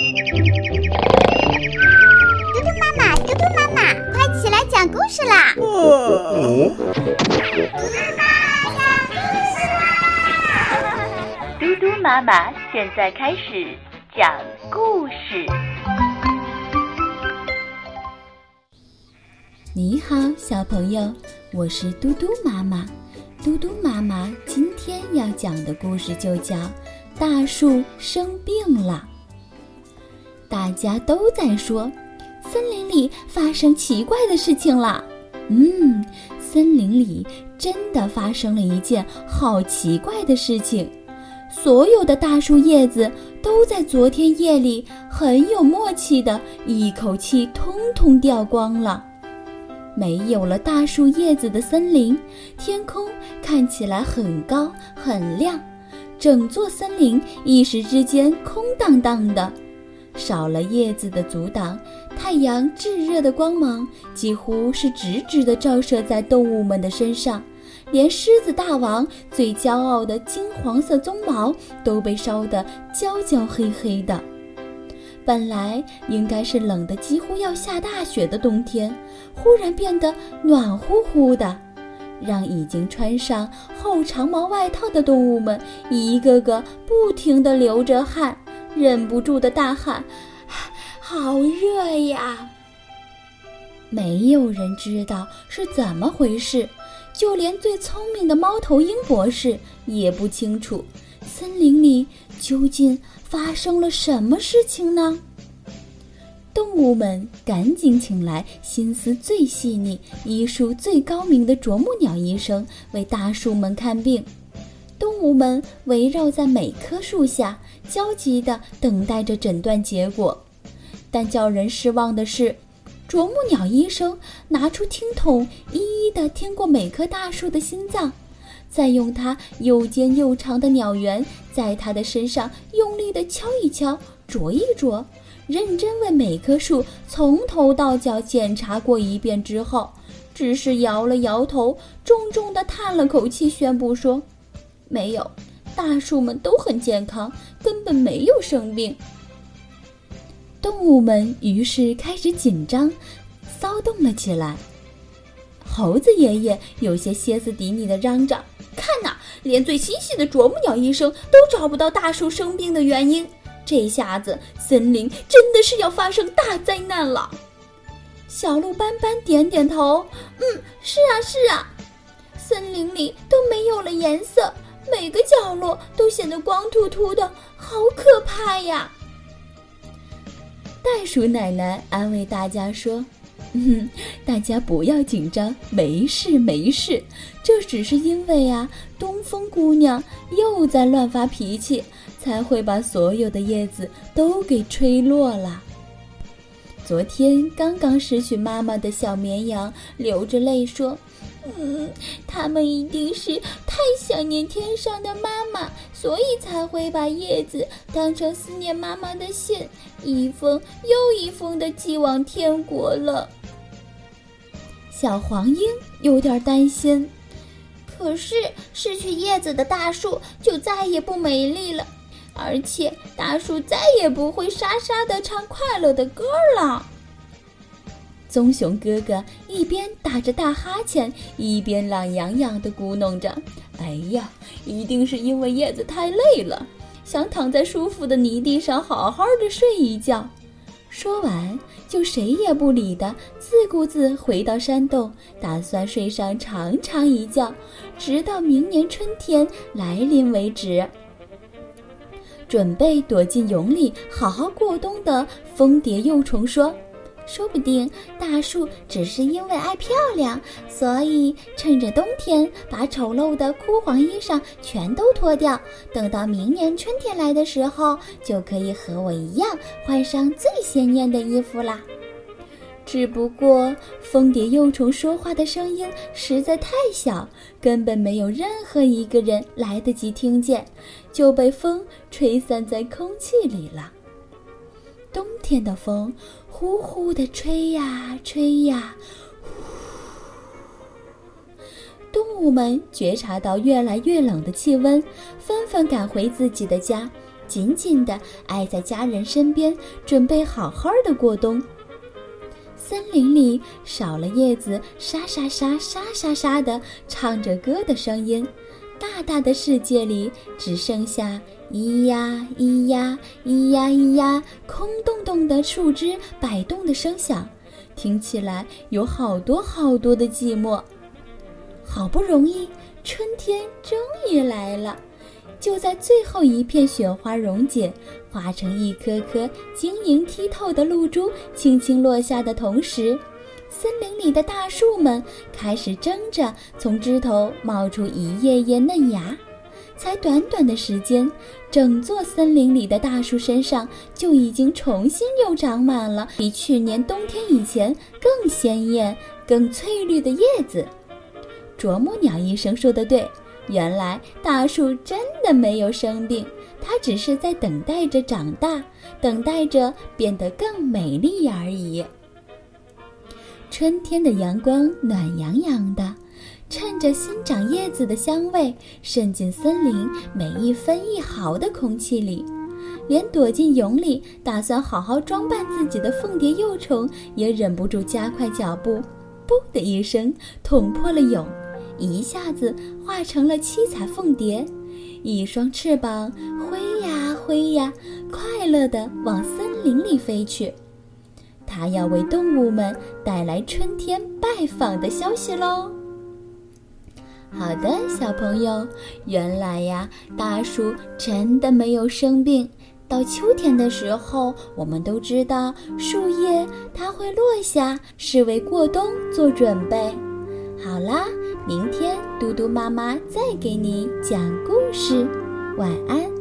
嘟嘟妈妈，嘟嘟妈妈，快起来讲故事啦！嘟嘟妈妈讲故事啦！嘟嘟妈妈现在开始讲故事。你好，小朋友，我是嘟嘟妈妈。嘟嘟妈妈今天要讲的故事就叫《大树生病了》。大家都在说，森林里发生奇怪的事情了。嗯，森林里真的发生了一件好奇怪的事情。所有的大树叶子都在昨天夜里很有默契的一口气通通掉光了。没有了大树叶子的森林，天空看起来很高很亮，整座森林一时之间空荡荡的。少了叶子的阻挡，太阳炙热的光芒几乎是直直的照射在动物们的身上，连狮子大王最骄傲的金黄色鬃毛都被烧得焦焦黑黑的。本来应该是冷得几乎要下大雪的冬天，忽然变得暖乎乎的，让已经穿上厚长毛外套的动物们一个个不停地流着汗，忍不住的大喊：“好热呀！”没有人知道是怎么回事，就连最聪明的猫头鹰博士也不清楚，森林里究竟。发生了什么事情呢？动物们赶紧请来心思最细腻、医术最高明的啄木鸟医生为大树们看病。动物们围绕在每棵树下，焦急地等待着诊断结果。但叫人失望的是，啄木鸟医生拿出听筒，一一地听过每棵大树的心脏。再用它又尖又长的鸟喙，在它的身上用力地敲一敲、啄一啄，认真为每棵树从头到脚检查过一遍之后，只是摇了摇头，重重地叹了口气，宣布说：“没有，大树们都很健康，根本没有生病。”动物们于是开始紧张、骚动了起来。猴子爷爷有些歇斯底里的嚷着。看呐，连最心细的啄木鸟医生都找不到大树生病的原因，这下子森林真的是要发生大灾难了。小鹿斑斑点点头，嗯，是啊是啊，森林里都没有了颜色，每个角落都显得光秃秃的，好可怕呀。袋鼠奶奶安慰大家说。嗯，大家不要紧张，没事没事，这只是因为啊，东风姑娘又在乱发脾气，才会把所有的叶子都给吹落了。昨天刚刚失去妈妈的小绵羊流着泪说：“嗯，他们一定是太想念天上的妈妈，所以才会把叶子当成思念妈妈的信，一封又一封的寄往天国了。”小黄莺有点担心，可是失去叶子的大树就再也不美丽了，而且大树再也不会沙沙的唱快乐的歌了。棕熊哥哥一边打着大哈欠，一边懒洋洋地咕哝着：“哎呀，一定是因为叶子太累了，想躺在舒服的泥地上好好的睡一觉。”说完，就谁也不理的，自顾自回到山洞，打算睡上长长一觉，直到明年春天来临为止。准备躲进蛹里好好过冬的蜂蝶幼虫说。说不定大树只是因为爱漂亮，所以趁着冬天把丑陋的枯黄衣裳全都脱掉，等到明年春天来的时候，就可以和我一样换上最鲜艳的衣服啦。只不过蜂蝶幼虫说话的声音实在太小，根本没有任何一个人来得及听见，就被风吹散在空气里了。冬天的风。呼呼地吹呀吹呀，动物们觉察到越来越冷的气温，纷纷赶回自己的家，紧紧地挨在家人身边，准备好好的过冬。森林里少了叶子沙沙沙沙沙沙的唱着歌的声音，大大的世界里只剩下咿呀咿呀咿呀咿呀空洞洞的树枝摆动的声响，听起来有好多好多的寂寞。好不容易，春天终于来了。就在最后一片雪花溶解，化成一颗颗晶莹剔透的露珠，轻轻落下的同时，森林里的大树们开始争着从枝头冒出一叶叶嫩芽。才短短的时间，整座森林里的大树身上就已经重新又长满了比去年冬天以前更鲜艳、更翠绿的叶子。啄木鸟医生说的对。原来大树真的没有生病，它只是在等待着长大，等待着变得更美丽而已。春天的阳光暖洋洋的，趁着新长叶子的香味渗进森林每一分一毫的空气里，连躲进蛹里打算好好装扮自己的凤蝶幼虫也忍不住加快脚步，噗的一声捅破了蛹。一下子化成了七彩凤蝶，一双翅膀挥呀挥呀，快乐地往森林里飞去。它要为动物们带来春天拜访的消息喽。好的，小朋友，原来呀，大树真的没有生病。到秋天的时候，我们都知道树叶它会落下，是为过冬做准备。好啦。明天嘟嘟妈妈再给你讲故事，晚安。